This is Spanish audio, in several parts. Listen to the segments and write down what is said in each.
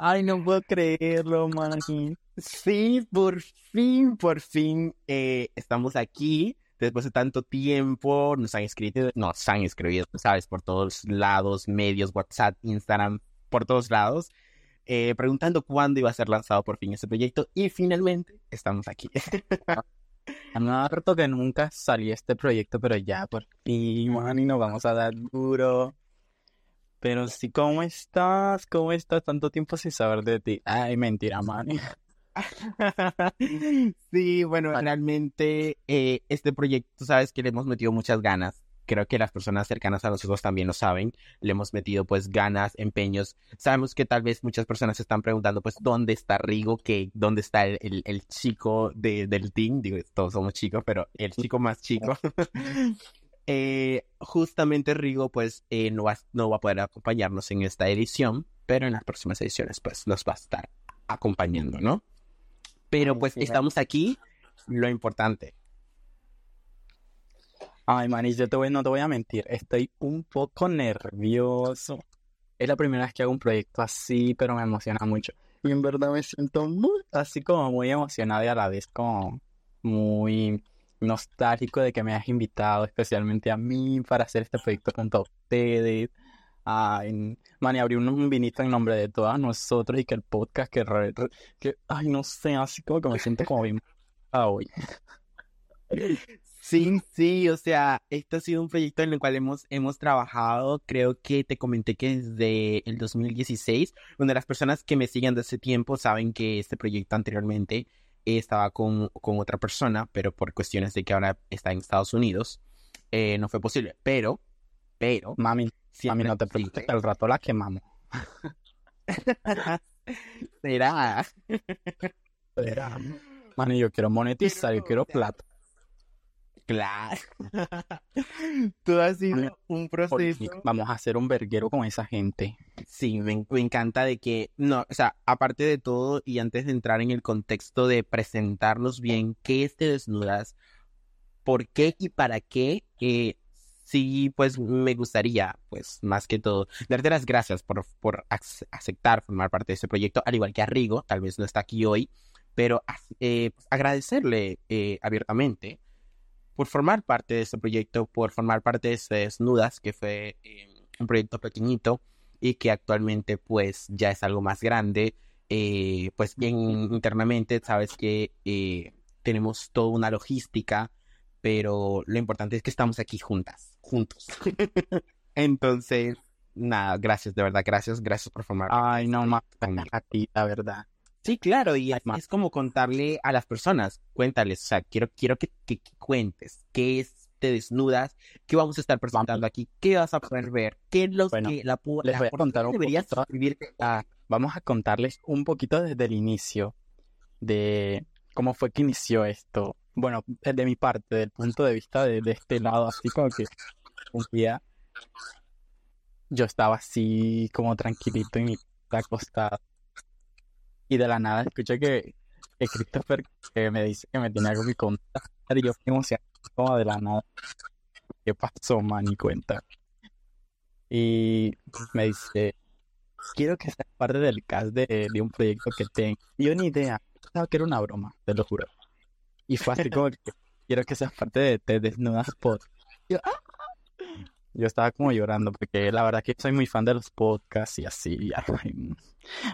Ay, no puedo creerlo, mani. Sí, por fin, por fin eh, estamos aquí. Después de tanto tiempo, nos han escrito, nos han escrito, sabes, por todos lados, medios, WhatsApp, Instagram, por todos lados, eh, preguntando cuándo iba a ser lanzado por fin este proyecto. Y finalmente estamos aquí. No harto que nunca salió este proyecto, pero ya por fin, mani, nos vamos a dar duro. Pero sí, ¿cómo estás? ¿Cómo estás? Tanto tiempo sin saber de ti. Ay, mentira, mani. Sí, bueno, realmente eh, este proyecto, sabes que le hemos metido muchas ganas. Creo que las personas cercanas a nosotros también lo saben. Le hemos metido pues ganas, empeños. Sabemos que tal vez muchas personas se están preguntando pues dónde está Rigo, que dónde está el, el, chico de, del team. Digo, todos somos chicos, pero el chico más chico. eh, justamente Rigo pues eh, no, va, no va a poder acompañarnos en esta edición, pero en las próximas ediciones pues nos va a estar acompañando, ¿no? Pero pues estamos aquí, lo importante. Ay, manis, yo te voy, no te voy a mentir, estoy un poco nervioso. Es la primera vez que hago un proyecto así, pero me emociona mucho. Y en verdad me siento muy, así como muy emocionado y a la vez como muy nostálgico de que me hayas invitado especialmente a mí para hacer este proyecto junto a ustedes. Ay, man, y abrí un, vinito en nombre de todas nosotros y que el podcast que, que ay, no sé, así como que me siento como bien hoy. Sí, sí, o sea, este ha sido un proyecto en el cual hemos, hemos trabajado, creo que te comenté que desde el 2016, de las personas que me siguen de ese tiempo saben que este proyecto anteriormente estaba con, con otra persona, pero por cuestiones de que ahora está en Estados Unidos, eh, no fue posible, pero, pero... Mami, Mami, no te preocupes, el rato la quemamos. Será. Será. Mami, yo quiero monetizar, yo quiero plata. Claro. Todo ha sido un proceso. Vamos a hacer un verguero con esa gente. Sí, me, me, encanta de que, no, o sea, aparte de todo y antes de entrar en el contexto de presentarnos bien, ¿qué es Te Desnudas? ¿Por qué y para qué? Eh, sí, pues me gustaría, pues más que todo, darte las gracias por, por aceptar formar parte de este proyecto, al igual que a Rigo, tal vez no está aquí hoy, pero eh, pues, agradecerle eh, abiertamente por formar parte de este proyecto, por formar parte de este Desnudas, que fue eh, un proyecto pequeñito y que actualmente pues ya es algo más grande. pues bien internamente sabes que tenemos toda una logística, pero lo importante es que estamos aquí juntas juntos. Entonces, nada, gracias, de verdad, gracias, gracias por formar. Ay, no, más a ti, la verdad. Sí, claro, y es, como contarle a las personas, cuéntales, o sea, quiero, quiero que, que, cuentes qué es, te desnudas, qué vamos a estar presentando aquí, qué vas a poder ver, qué es lo que la, les voy a contar un deberías escribir. vamos a contarles un poquito desde el inicio de cómo fue que inició esto. Bueno, de mi parte, desde el punto de vista de, de este lado, así como que un día yo estaba así como tranquilito en mi acostado y de la nada escuché que, Christopher me dice que me tiene algo que contar y yo me emocionado como de la nada ¿qué pasó man? y cuenta y me dice quiero que seas parte del cast de, un proyecto que tengo yo ni idea pensaba que era una broma te lo juro y fue así como que quiero que seas parte de Te Desnudas Pod yo, ¡ah! Yo estaba como llorando porque la verdad que soy muy fan de los podcasts y así. me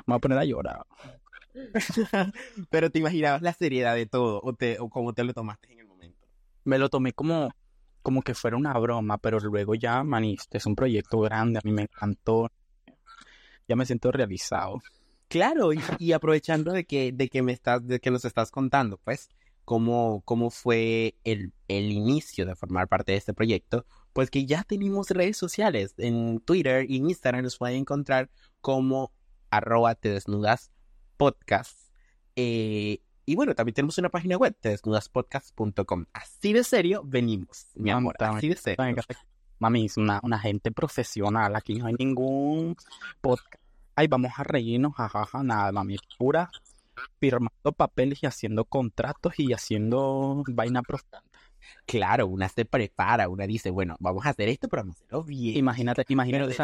voy a poner a llorar. Pero te imaginabas la seriedad de todo o, te, o cómo te lo tomaste en el momento. Me lo tomé como, como que fuera una broma, pero luego ya, maniste, es un proyecto grande, a mí me encantó. Ya me siento realizado. Claro, y, aprovechando de que, de que me estás, de que nos estás contando, pues, cómo, cómo fue el, el inicio de formar parte de este proyecto, pues que ya tenemos redes sociales. En Twitter y en Instagram nos pueden encontrar como arroba te desnudas podcast. Eh, y bueno, también tenemos una página web, desnudaspodcast.com. Así de serio venimos, mi amor. Así de serio. Mami, es una, una gente profesional. Aquí no hay ningún podcast. Ay, vamos a reírnos, jajaja, nada, mami. Pura firmando papeles y haciendo contratos y haciendo vaina profunda. Claro, una se prepara, una dice, bueno, vamos a hacer esto, pero vamos a hacerlo bien. Imagínate, imagínate,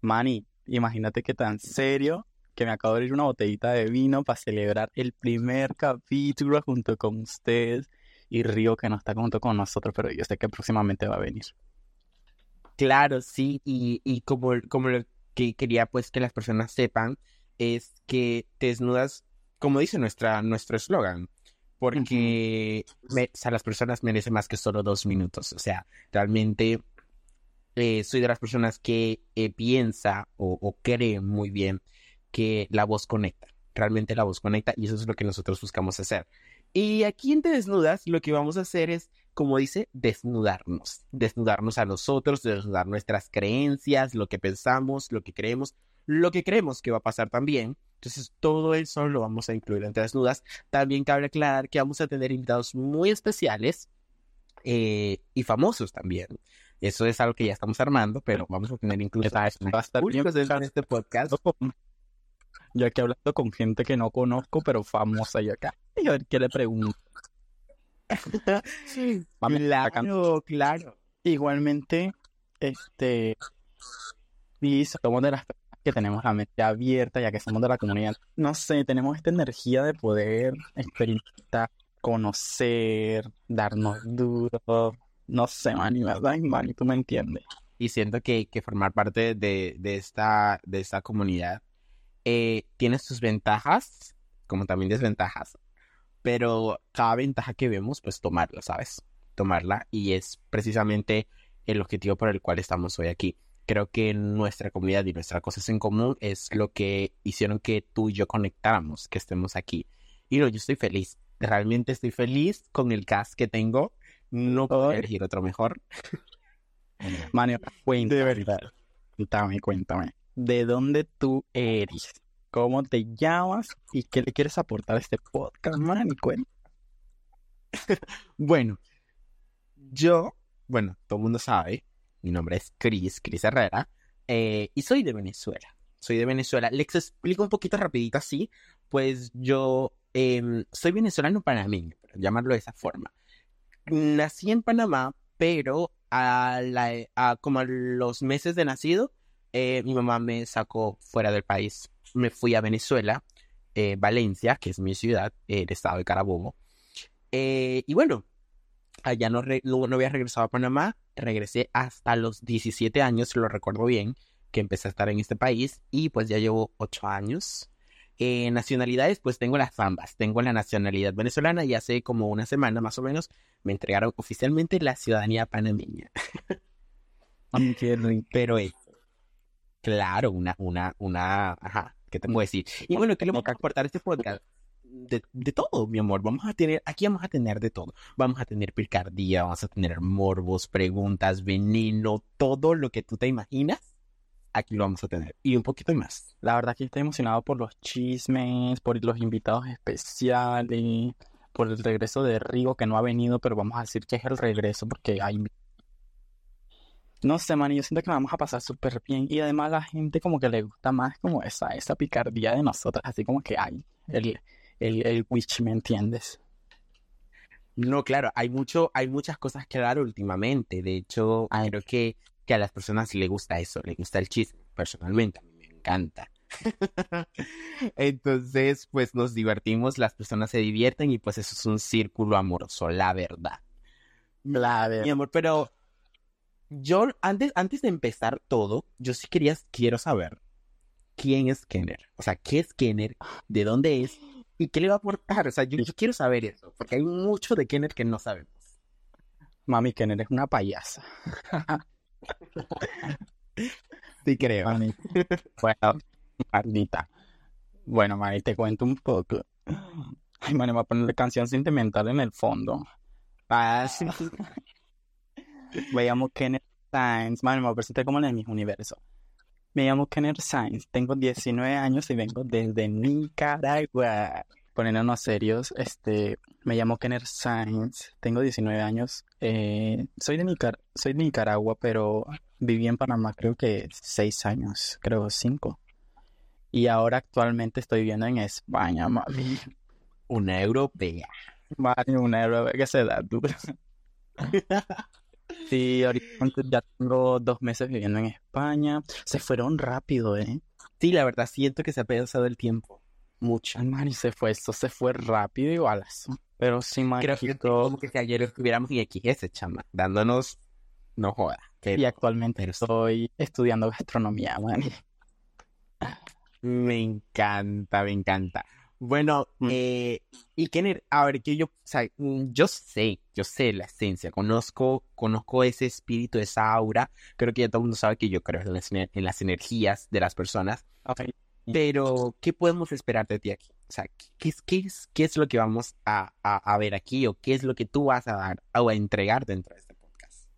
Manny, imagínate que tan serio que me acabo de abrir una botellita de vino para celebrar el primer capítulo junto con ustedes y Río que no está junto con nosotros, pero yo sé que próximamente va a venir. Claro, sí, y, y como, como lo que quería pues que las personas sepan es que te desnudas, como dice nuestra, nuestro eslogan, porque me- o sea, las personas merecen más que solo dos minutos. O sea, realmente eh, soy de las personas que eh, piensa o, o cree muy bien que la voz conecta. Realmente la voz conecta y eso es lo que nosotros buscamos hacer. Y aquí en Te Desnudas lo que vamos a hacer es, como dice, desnudarnos. Desnudarnos a nosotros, desnudar nuestras creencias, lo que pensamos, lo que creemos, lo que creemos que va a pasar también. Entonces todo eso lo vamos a incluir en Te Desnudas. También cabe aclarar que vamos a tener invitados muy especiales eh, y famosos también. Eso es algo que ya estamos armando, pero vamos a tener incluso va a estar bien de este podcast. Yo aquí hablando con gente que no conozco, pero famosa yo acá. Y a ver qué le pregunto. Mami, acá- Claro, claro. Igualmente, este, y somos de las personas que tenemos la mente abierta, ya que somos de la comunidad. No sé, tenemos esta energía de poder experimentar, conocer, darnos duro. No sé, Manny, ¿verdad? Manny, tú me entiendes. Y siento que, que formar parte de, de esta, de esta comunidad eh, tiene sus ventajas, como también desventajas, pero cada ventaja que vemos, pues tomarla, ¿sabes? Tomarla y es precisamente el objetivo por el cual estamos hoy aquí. Creo que nuestra comunidad y nuestras cosas en común es lo que hicieron que tú y yo conectáramos, que estemos aquí. Y no, yo estoy feliz, realmente estoy feliz con el cast que tengo. No puedo elegir otro mejor. Manny, cuéntame, De verdad. cuéntame, cuéntame. ¿De dónde tú eres? ¿Cómo te llamas? ¿Y qué le quieres aportar a este podcast, Manny? Cuéntame. Bueno, yo, bueno, todo el mundo sabe, mi nombre es Cris, Cris Herrera, eh, y soy de Venezuela. Soy de Venezuela. Les explico un poquito rapidito así, pues yo em, soy venezolano panameño, por llamarlo de esa forma. Nací en Panamá, pero a la, a como a los meses de nacido, eh, mi mamá me sacó fuera del país. Me fui a Venezuela, eh, Valencia, que es mi ciudad, el estado de Carabobo. Eh, y bueno, allá no, no, no había regresado a Panamá, regresé hasta los 17 años, lo recuerdo bien, que empecé a estar en este país y pues ya llevo 8 años. Eh, nacionalidades, pues tengo las ambas. Tengo la nacionalidad venezolana y hace como una semana más o menos me entregaron oficialmente la ciudadanía panameña. Rico. Pero es, claro, una, una, una, ajá, ¿qué te puedo decir? Y bueno, ¿qué le vamos a aportar a este podcast? De, de todo, mi amor. Vamos a tener, aquí vamos a tener de todo. Vamos a tener picardía, vamos a tener morbos, preguntas, veneno, todo lo que tú te imaginas. Aquí lo vamos a tener. Y un poquito más. La verdad que estoy emocionado por los chismes, por los invitados especiales, por el regreso de Rigo que no ha venido, pero vamos a decir que es el regreso porque hay... No sé, man, yo siento que vamos a pasar súper bien y además a la gente como que le gusta más como esa, esa picardía de nosotros, así como que hay el, el, el witch, ¿me entiendes? No, claro, hay mucho, hay muchas cosas que dar últimamente. De hecho, Ay. creo que, que a las personas les gusta eso, les gusta el chisme. Personalmente, a mí me encanta. Entonces, pues nos divertimos, las personas se divierten y pues eso es un círculo amoroso, la verdad. La Mi amor, pero yo antes, antes de empezar todo, yo sí quería, quiero saber quién es Kenner. O sea, ¿qué es Kenner? ¿De dónde es? ¿Y qué le va a aportar? O sea, yo, yo quiero saber eso, porque hay mucho de Kenner que no sabemos. Mami, que eres una payasa. Sí, creo. Mami. Bueno, maldita. Bueno, Mari, te cuento un poco. Ay, Mari, me voy a poner canción sentimental en el fondo. Ah, sí. Me llamo Kenneth Sainz. Mari, me presentar como en el mismo universo. Me llamo Kenneth Sainz, tengo 19 años y vengo desde Nicaragua. Poniéndonos serios, este, me llamo Kenneth Sainz, tengo 19 años. eh, soy de Nicar- soy de Nicaragua, pero viví en Panamá creo que 6 años, creo 5. Y ahora actualmente estoy viviendo en España, mami. Una europea. Mami, una euro que se da dura. Sí, ahorita ya tengo dos meses viviendo en España. Se fueron rápido, ¿eh? Sí, la verdad, siento que se ha pensado el tiempo. Mucho. Ay, man, y se fue, esto se fue rápido igual. Pero sí, man, Creo que como que si ayer estuviéramos en XS, chama, dándonos, no joda. Y actualmente pero estoy estudiando gastronomía, man. me encanta, me encanta. Bueno, Mm. eh, y Kenner, a ver, que yo, o sea, mm, yo sé, yo sé la esencia, conozco, conozco ese espíritu, esa aura, creo que ya todo el mundo sabe que yo creo en las, en las energías de las personas, Ay, pero ¿qué podemos esperar de ti aquí? O sea, ¿qué es, qué es, qué es lo que vamos a, a, a ver aquí o qué es lo que tú vas a dar o a entregar dentro de este podcast?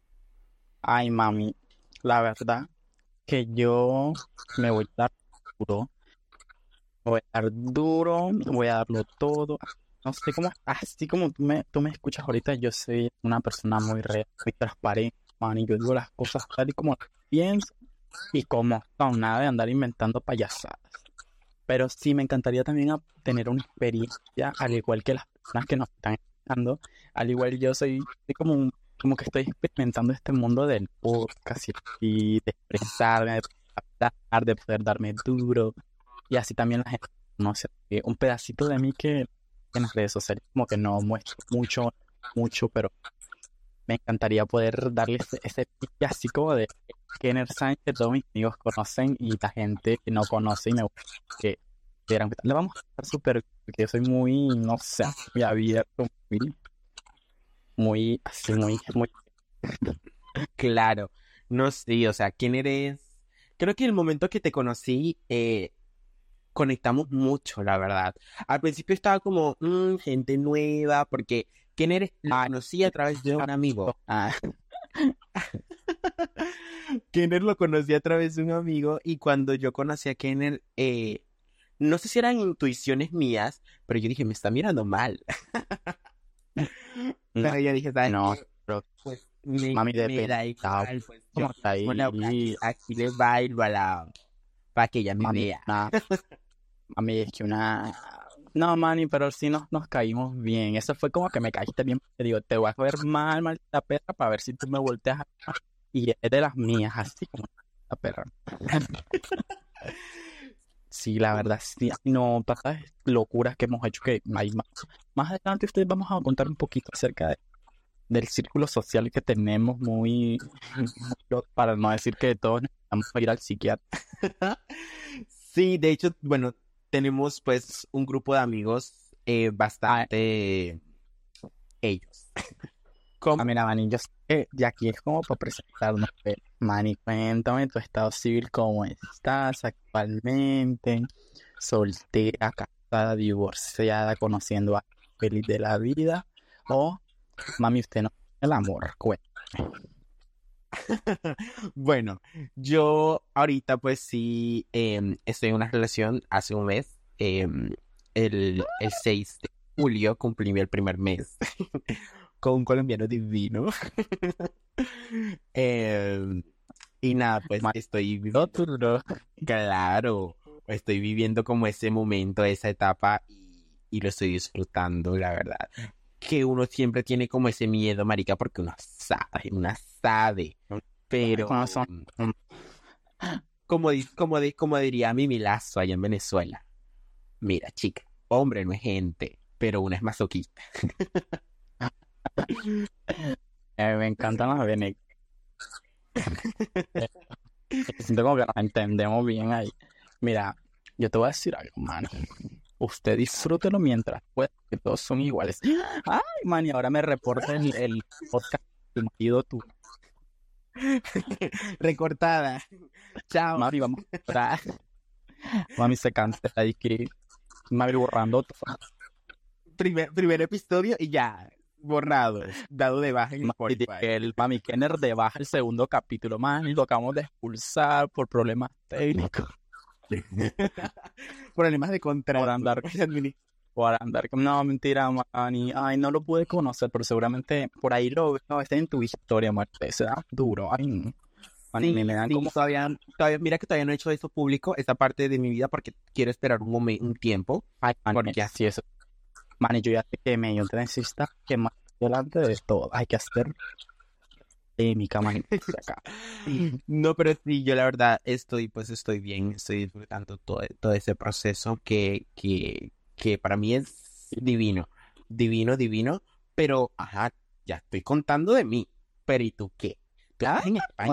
Ay, mami, la verdad que yo me voy a dar duro. Voy a dar duro, voy a darlo todo. No sé cómo, así como tú me, tú me escuchas ahorita, yo soy una persona muy real, muy transparente, man, y yo digo las cosas tal y como las pienso y como son, nada de andar inventando payasadas. Pero sí me encantaría también tener una experiencia, al igual que las personas que nos están escuchando, al igual yo soy, soy como un- como que estoy experimentando este mundo del podcast y, de expresarme, de hablar, de poder darme duro. Y así también la gente conoce eh, un pedacito de mí que en las redes sociales como que no muestro mucho, mucho, pero me encantaría poder darle ese, ese como de Kenner Sánchez que todos mis amigos conocen y la gente que no conoce y me gusta que. Le vamos a estar súper, porque yo soy muy, no sé, muy abierto, muy, así, muy, muy Claro, no sé, o sea, ¿quién eres? Creo que el momento que te conocí, eh, conectamos mucho, la verdad. Al principio estaba como, mm, gente nueva, porque ¿quién eres? La conocí a través de un amigo. Ah, Kenner lo conocí a través de un amigo y cuando yo conocí a Kenner, eh, no sé si eran intuiciones mías, pero yo dije, me está mirando mal. Pero yo dije, ¿sabes no, pero Pues me, Mami, me da igual, pues yo ¿Cómo está ahí? bueno, aquí, aquí le bailo a la... para que ella me mami, vea. nada. Mami, es que una... No, mani, pero sí nos, nos caímos bien. Eso fue como que me caíste bien. Te digo, te voy a ver mal, maldita perra, para ver si tú me volteas a... Y es de las mías, así como la perra. Sí, la verdad, sí. No, tantas locuras que hemos hecho que hay más. Más adelante ustedes vamos a contar un poquito acerca de- del círculo social que tenemos muy- para no decir que todos necesitamos ir al psiquiatra. Sí, de hecho, bueno, tenemos pues un grupo de amigos eh, bastante ellos. Ah, mira, Manny, yo sé que de aquí es como para presentarnos. Manny, cuéntame tu estado civil, cómo estás actualmente, soltera, casada, divorciada, conociendo a feliz de la vida, o, mami, usted no tiene el amor, cuéntame. Bueno, yo ahorita pues sí em, estoy en una relación hace un mes. em, el, el 6 de julio cumplí el primer mes con un colombiano divino. Em, y nada, pues estoy viviendo, claro, estoy viviendo como ese momento, esa etapa y, y lo estoy disfrutando, la verdad. Que uno siempre tiene como ese miedo, marica, porque uno sabe, uno sabe. Pero, ¿Cómo son? como, como, como diría Mimi Lazo allá en Venezuela, mira, chica, hombre no es gente, pero una es masoquista. Eh, me encantan las venegas. Siento como que nos entendemos bien ahí. Mira, yo te voy a decir algo, mano. Usted disfrútelo mientras pueda, que todos son iguales. Ay, man, y ahora me reporta el, el podcast tu marido, tú. Recortada. Chao. Mami, vamos a. Mami se cancela y que Mami borrando todo. Primer, primer episodio y ya, borrado, dado de baja en Mami, el Mami Kenner de baja el segundo capítulo, man, lo acabamos de expulsar por problemas técnicos. Problemas de contrato. Por andar- Por andar. No, mentira, Manny. Ay, no lo pude conocer, pero seguramente por ahí lo veo. Está en tu historia, muerte. Se da duro. Ay, no. Manny, Sí, me dan sí, como... todavía, todavía, mira que todavía no he hecho eso público, esta parte de mi vida, porque quiero esperar un momento, un tiempo. Ay, Manny, porque así es. Manny, yo ya te quemé. Yo te necesito que más delante de todo. Hay que hacer... man. Acá. No, pero sí, yo la verdad estoy, pues estoy bien, estoy disfrutando todo, todo ese proceso que, que, que para mí es divino, divino, divino, pero, ajá, ya estoy contando de mí, pero ¿y tú qué? Tú estás en España,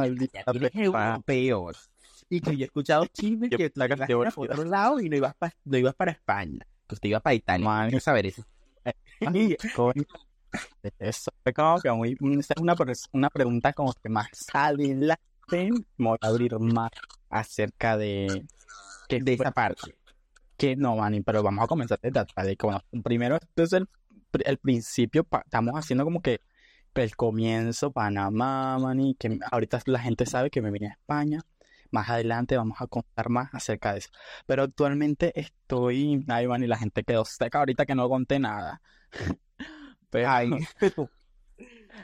y que yo he escuchado chismes que tú la ibas para otro lado y no ibas, pa- no ibas para España, que usted iba para Italia, quiero saber eso. Eso fue como que muy, esa es una, una pregunta como que más adelante voy a abrir más acerca de que, De esa parte. que no, Manny, pero vamos a comenzar desde atrás. De bueno, primero, esto es el, el principio, pa- estamos haciendo como que el comienzo, Panamá, Manny, que ahorita la gente sabe que me vine a España. Más adelante vamos a contar más acerca de eso. Pero actualmente estoy, ay, Manny, la gente quedó seca ahorita que no conté nada. Pero, Ay,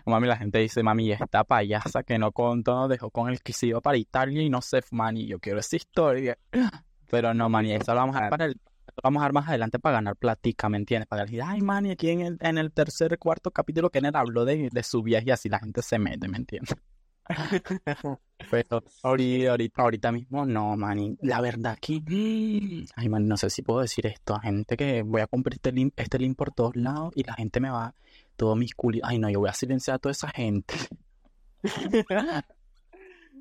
mami, la gente dice, mami, ¿y esta payasa que no contó, nos dejó con el que se iba para Italia y no sé, Manny, yo quiero esa historia. Pero no, Manny, eso lo vamos a dejar para el, vamos a dejar más adelante para ganar platica, ¿me entiendes? Para decir, ay, Manny, aquí en el, en el tercer, cuarto capítulo Kenneth habló de, de su viaje y así la gente se mete, ¿me entiendes? Pero ahorita, ahorita, ahorita mismo no, Manny. La verdad que, ay, no sé si puedo decir esto a gente que voy a comprar este link, este link por todos lados y la gente me va, todos mis culitos, ay, no, yo voy a silenciar a toda esa gente.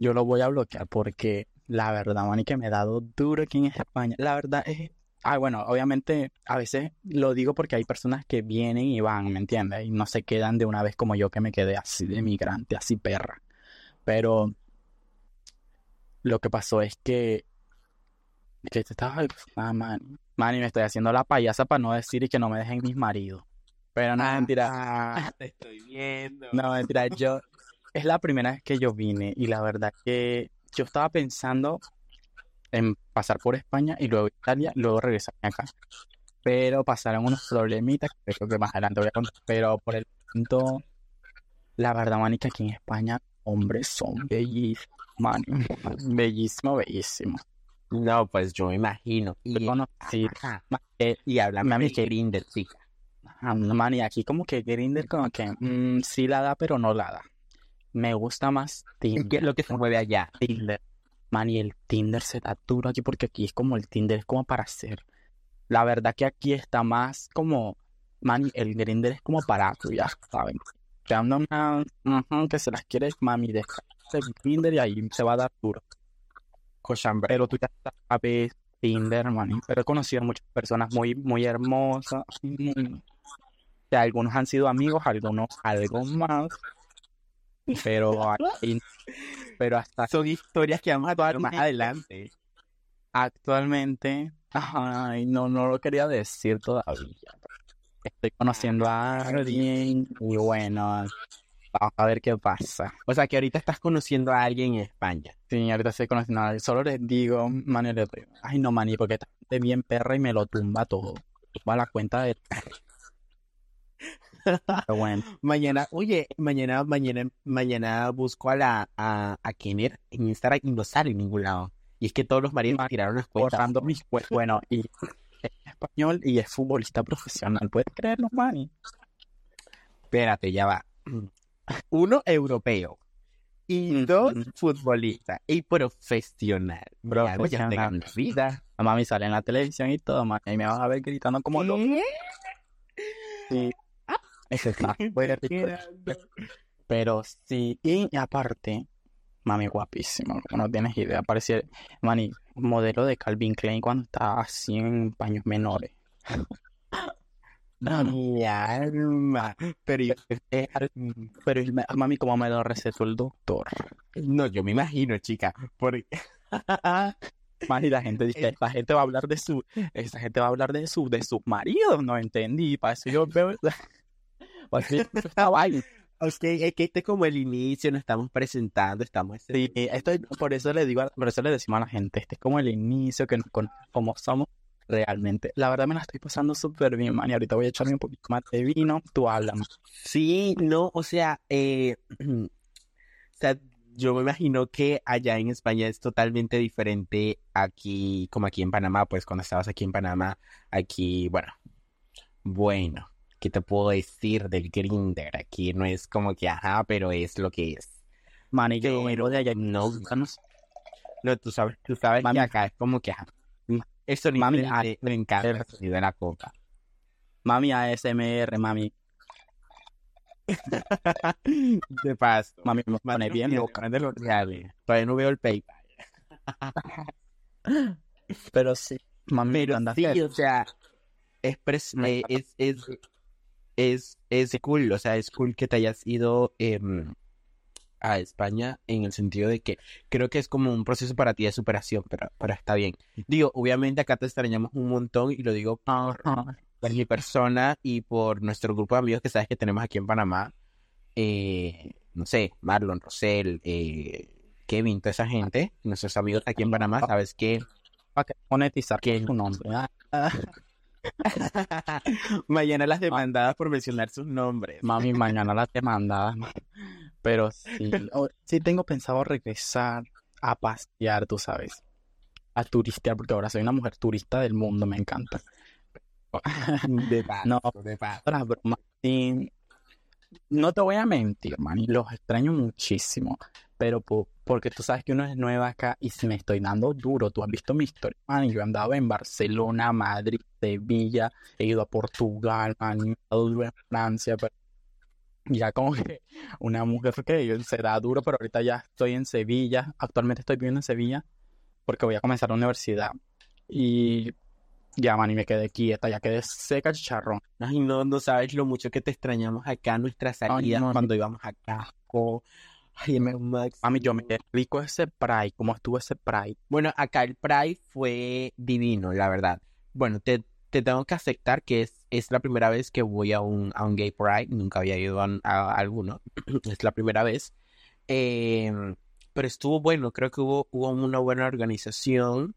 Yo lo voy a bloquear porque la verdad, Manny, que me he dado duro aquí en España. La verdad es, ay, bueno, obviamente a veces lo digo porque hay personas que vienen y van, ¿me entiendes? Y no se quedan de una vez como yo que me quedé así de migrante, así perra. Pero lo que pasó es que, que te estaba, ah, man, man, y me estoy haciendo la payasa para no decir y que no me dejen mis maridos. Pero no, mentira. Ah, te estoy viendo. No, mentira, yo es la primera vez que yo vine y la verdad que yo estaba pensando en pasar por España y luego Italia, luego regresarme acá. Pero pasaron unos problemitas que creo que más adelante voy a contar. Pero por el momento, la verdad, man, que aquí en España, hombres son bellísimos, man. Bellísimo, bellísimo. No, pues yo me imagino. Y, conocí, más que, y háblame Mami, de que- Grindr, chica. ah, man, y aquí como que Grindr como que mm, sí la da, pero no la da. Me gusta más ¿Y Tinder. qué es lo que se mueve allá? Tinder. Man, y el Tinder se da duro aquí porque aquí es como el Tinder es como para hacer. La verdad que aquí está más como, man, el Grindr es como para ya saben. Te anda una, que se las quieres, mami, deja Tinder y ahí se va a dar duro. Cochambre. Pero tú ya sabes Tinder, man. Pero he conocido muchas personas muy, muy hermosas. Que algunos han sido amigos, algunos algo más. Pero pero hasta Son historias que vamos a tocar más adelante. Actualmente, ay, no, no lo quería decir todavía. Estoy conociendo a alguien y bueno, vamos a ver qué pasa. O sea, que ahorita estás conociendo a alguien en España. Sí, ahorita estoy conociendo a alguien. Solo les digo, Mani, ay no, Mani, porque esta gente bien perra y me lo tumba todo. Tumba la cuenta de... Pero bueno, Mañana, oye, mañana, mañana, mañana busco a la, a, a Kenner en Instagram y no sale en ningún lado. Y es que todos los maridos me tiraron las cuentas. borrando mis cuentas. Bueno, y es español y es futbolista profesional. ¿Puedes creerlo, Mani? Espérate, ya va. Uno europeo. Y dos futbolista. Y profesional. Bro, Ya, ya te profesional. ganas la vida. La mami sale en la televisión y todo, Mani. Y me vas a ver gritando como loco. Sí. Ese está. Pero sí, y aparte, mami, guapísimo, no tienes idea. Parecía, mani, modelo de Calvin Klein cuando estaba así en paños menores. Mi alma. Pero yo- Eh, Pero, mami, como me lo recetó el doctor. no, yo me imagino, chica. Porque... Mani, la gente dice, esta gente va a hablar de su, esta gente va a hablar de su, de sus maridos, no entendí, para eso yo veo, para eso yo escucho esta vaina. Ok, es que este es como el inicio, nos estamos presentando, estamos... Sí, esto es- por eso le digo, por eso le decimos a la gente, este es como el inicio que nos con cómo somos realmente. La verdad me la estoy pasando súper bien, man, y ahorita voy a echarme un poquito más de vino, tú háblame. Sí, no, o sea, eh, o sea, yo me imagino que allá en España es totalmente diferente aquí, como aquí en Panamá, pues cuando estabas aquí en Panamá, aquí, bueno, bueno, ¿qué te puedo decir del Grindr? Aquí no es como que, ajá, pero es lo que es. Mani, yo Pero de allá. no, no tú sabes, tú sabes Mami. que acá es como que, ajá, el sonido Mami, de- me encanta el sonido de la coca. Mami ASMR, mami. De paso. Mami, me pone bien loca. de los reales. Todavía no veo el PayPal. Pero sí, mami, Pero anda sí, o sea, es, Me eh, es, es, es, es cool, o sea, es cool que te hayas ido em, a España en el sentido de que creo que es como un proceso para ti de superación, pero, pero está bien. Digo, obviamente acá te extrañamos un montón y lo digo por, por mi persona y por nuestro grupo de amigos que sabes que tenemos aquí en Panamá. Eh, no sé, Marlon, Rosel, eh, Kevin, toda esa gente, nuestros amigos aquí en Panamá, sabes que para monetizar Que- tu nombre. Mañana las demandadas por mencionar sus nombres. Mami, mañana la te manda. Pero sí, o- sí tengo pensado regresar a pasear, tú sabes. A turistear, porque ahora soy una mujer turista del mundo, me encanta. De paso, No. de paso. Otras bromas, sí. No te voy a mentir, man, y los extraño muchísimo. Pero po- porque tú sabes que uno es nueva acá y se me estoy dando duro. Tú has visto mi historia, man. Yo andaba en Barcelona, Madrid, Sevilla, he ido a Portugal, man, he duro en Francia, pero ya como que una mujer que se da duro, pero ahorita ya estoy en Sevilla. Actualmente estoy viviendo en Sevilla porque voy a comenzar la universidad. Y ya, man, y me quedé quieta, ya quedé seca, chicharrón. Ay, no, no sabes lo mucho que te extrañamos acá, nuestras salidas no, cuando íbamos a Casco. Ay, Me- Max. Mami, yo me explico ese Pride, cómo estuvo ese Pride. Bueno, acá el Pride fue divino, la verdad. Bueno, te, te tengo que aceptar que es, es la primera vez que voy a un, a un gay Pride. Nunca había ido a, a alguno. Es la primera vez. Eh, pero estuvo bueno, creo que hubo, hubo una buena organización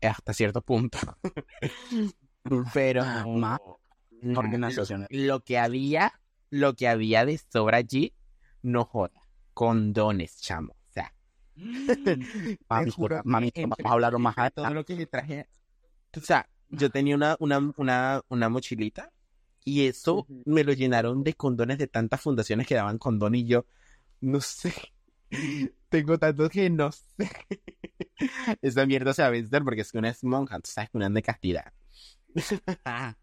hasta cierto punto. Pero Más no, organizaciones. lo que había, lo que había de sobra allí, no joda. Condones, chamo. O sea, Mami, Te juro mami, vamos a hablar más todo adelante. lo que le traje. O sea, yo tenía una, una, una, una mochilita y eso me lo llenaron de condones de tantas fundaciones que daban condón y yo, no sé. Tengo tantos que no sé. Esa mierda se va a vencer porque es que una es monja, tú sabes que una es de castidad.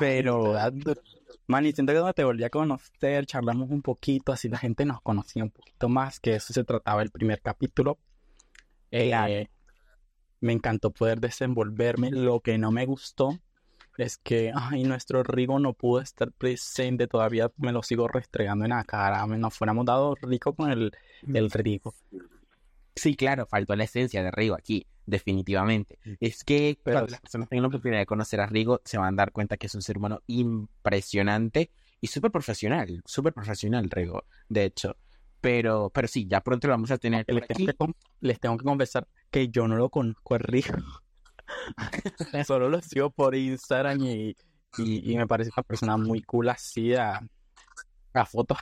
Pero- Mani, siento que cuando te volví a conocer, charlamos un poquito, así la gente nos conocía un poquito más, que eso se trataba el primer capítulo. Eh, me encantó poder desenvolverme. Lo que no me gustó es que, ay, nuestro Rigo no pudo estar presente, todavía me lo sigo restregando en la cara. Nos fuéramos dado rico con el, el Rigo. Sí, claro, faltó la esencia de Rigo aquí, definitivamente. Es que Pero- cuando las personas tengan la oportunidad de conocer a Rigo, se van a dar cuenta que es un ser humano impresionante y súper profesional, súper profesional, Rigo, de hecho. Pero, pero sí, ya pronto lo vamos a tener Les tengo, que, les tengo que confesar que yo no lo conozco a Rigo. Solo lo sigo por Instagram y, y, y me parece una persona muy cool así a, a fotos.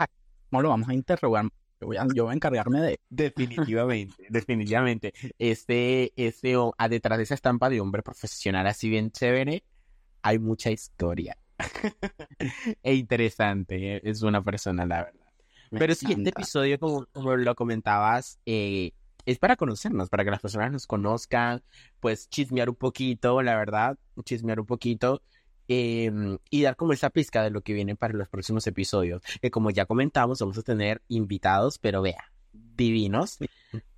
¿Cómo lo vamos a interrogar? Yo voy a, yo voy a encargarme de... Definitivamente, definitivamente. Este, este, o- a detrás de esa estampa de hombre profesional así bien chévere, hay mucha historia. e interesante, eh, es una persona, la verdad. me Pero sí, este episodio, como, como lo comentabas, eh, es para conocernos, para que las personas nos conozcan, pues chismear un poquito, la verdad, chismear un poquito eh, y dar como esa pizca de lo que viene para los próximos episodios. Que como ya comentamos, vamos a tener invitados, pero vea, divinos.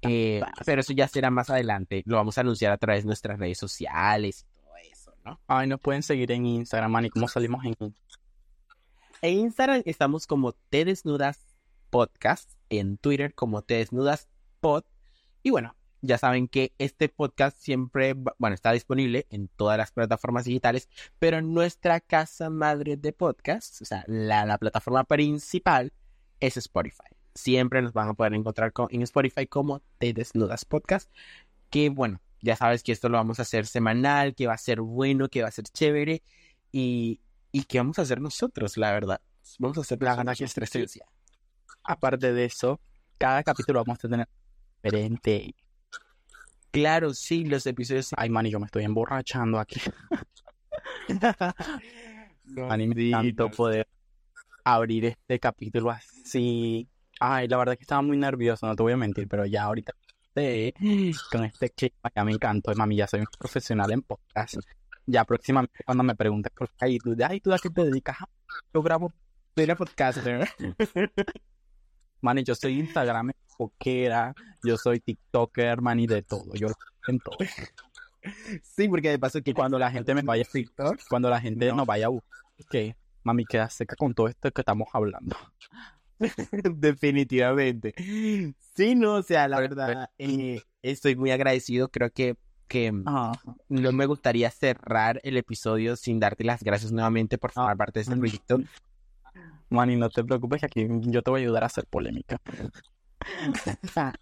Eh, pero eso ya será más adelante, lo vamos a anunciar a través de nuestras redes sociales y todo eso, ¿no? Ay, nos pueden seguir en Instagram, man. ¿Y cómo salimos en Instagram? En Instagram estamos como Te Desnudas Podcast, en Twitter como Te Desnudas Pod. Y bueno, ya saben que este podcast siempre, bueno, está disponible en todas las plataformas digitales, pero nuestra casa madre de podcast, o sea, la, la plataforma principal es Spotify. Siempre nos van a poder encontrar con- en Spotify como Te Desnudas Podcast, que bueno, ya sabes que esto lo vamos a hacer semanal, que va a ser bueno, que va a ser chévere y, y que vamos a hacer nosotros, la verdad. Vamos a hacer La sí. esencia. Aparte de eso, cada capítulo vamos a tener diferente. Claro, sí, los episodios. Ay, man, y yo me estoy emborrachando aquí. Man, y no. poder abrir este capítulo así. Ay, la verdad es que estaba muy nervioso, no te voy a mentir, pero ya ahorita eh, con este clima ya me encantó. Mami, ya soy un profesional en podcast. Ya próximamente cuando me preguntes por ahí, tú, ay, ¿tú a qué te dedicas? Yo grabo, soy podcaster. Mani, yo soy Instagram, poquera, yo soy TikToker, mani, de todo. Yo lo en todo. Sí, porque de paso que cuando la gente me vaya a TikTok, cuando la gente No. nos vaya a buscar, que mami queda seca con todo esto que estamos hablando. Definitivamente. Sí, no, o sea, la verdad, eh, estoy muy agradecido. Creo que, que Ah, no me gustaría cerrar el episodio sin darte las gracias nuevamente por formar parte de este proyecto. Mani, no te preocupes que aquí yo te voy a ayudar a hacer polémica.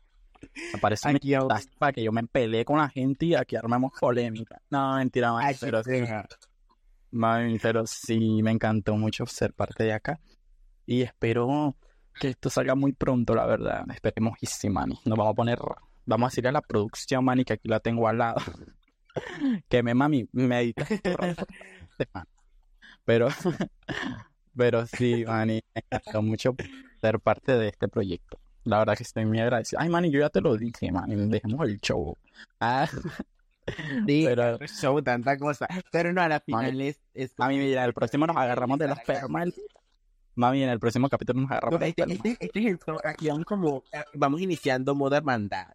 Aparece Aquí ahora- para que yo me pelee con la gente y aquí armemos polémica. No, mentira, Ay, pero sí, mami, pero sí, me encantó mucho ser parte de acá. Y espero que esto salga muy pronto, la verdad. Esperemos y sí, mani. Nos vamos a poner, vamos a decirle a la producción, mani, que aquí la tengo al lado. Que me, mami, me edita. Pero, pero sí, mani, me encantó mucho ser parte de este proyecto. La verdad que estoy muy agradecido. Ay, mani, yo ya te lo dije, mani, dejemos el show. Ah, Sí, pero, show, tanta cosa. Pero no, a la final es, es mami, mira, el próximo nos agarramos de los pelos, mami. Mami, en el próximo capítulo nos agarramos de los Este, este- este es el aquí vamos como, eh, vamos iniciando modo hermandad.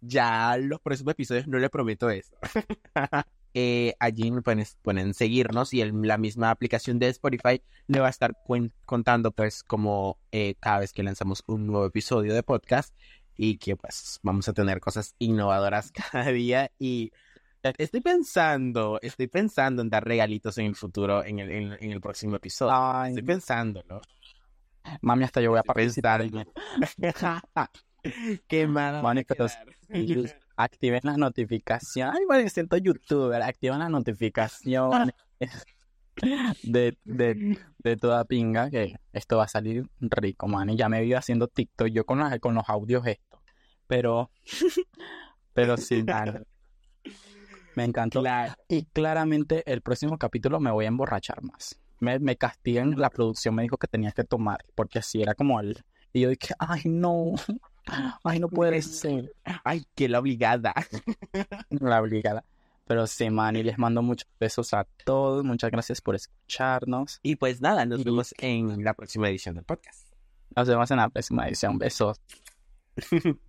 Ya los próximos episodios no le prometo eso. Eh, allí me pueden, pueden seguirnos y en la misma aplicación de Spotify le va a estar cuen- contando pues como eh, cada vez que lanzamos un nuevo episodio de podcast y que pues vamos a tener cosas innovadoras cada día y estoy pensando, estoy pensando en dar regalitos en el futuro, en el, en- en el próximo episodio. Ay, Estoy pensándolo. mami, hasta yo voy a Estoy participar. Qué mala. Activen las notificaciones. Ay, bueno, siento youtuber. Activen las notificaciones de, de, de toda pinga que esto va a salir rico, man. Y ya me vi haciendo TikTok yo con, las- con los audios esto. Pero, pero sí, man, me encantó. Claro. Y claramente el próximo capítulo me voy a emborrachar más. Me, me castigan, la producción me dijo que tenía que tomar, porque así era como el... Y yo dije, ay, no, ay, no puede ser. Ay, qué la obligada. La obligada. Pero sí, man, y les mando muchos besos a todos. Muchas gracias por escucharnos. Y pues nada, nos Y- vemos en la próxima edición del podcast. Nos vemos en la próxima edición. Besos.